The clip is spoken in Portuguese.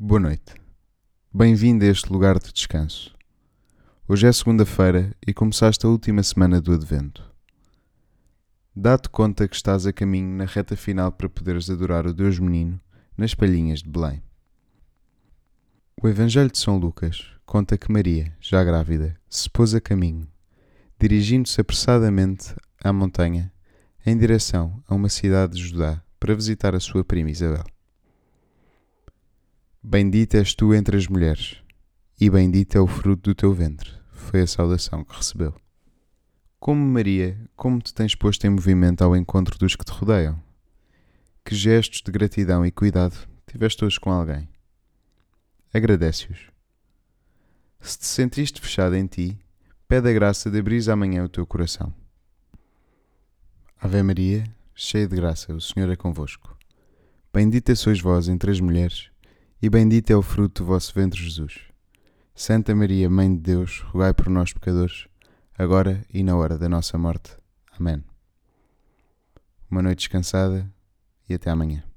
Boa noite. Bem-vindo a este lugar de descanso. Hoje é segunda-feira e começaste a última semana do Advento. Dá-te conta que estás a caminho na reta final para poderes adorar o Deus Menino nas palhinhas de Belém. O Evangelho de São Lucas conta que Maria, já grávida, se pôs a caminho, dirigindo-se apressadamente à montanha em direção a uma cidade de Judá para visitar a sua prima Isabel. Bendita és tu entre as mulheres, e bendito é o fruto do teu ventre, foi a saudação que recebeu. Como Maria, como te tens posto em movimento ao encontro dos que te rodeiam? Que gestos de gratidão e cuidado tiveste hoje com alguém? Agradece-os. Se te sentiste fechado em ti, pede a graça de abrir amanhã o teu coração. Ave Maria, cheia de graça, o Senhor é convosco. Bendita sois vós entre as mulheres, e bendito é o fruto do vosso ventre, Jesus. Santa Maria, Mãe de Deus, rogai por nós, pecadores, agora e na hora da nossa morte. Amém. Uma noite descansada e até amanhã.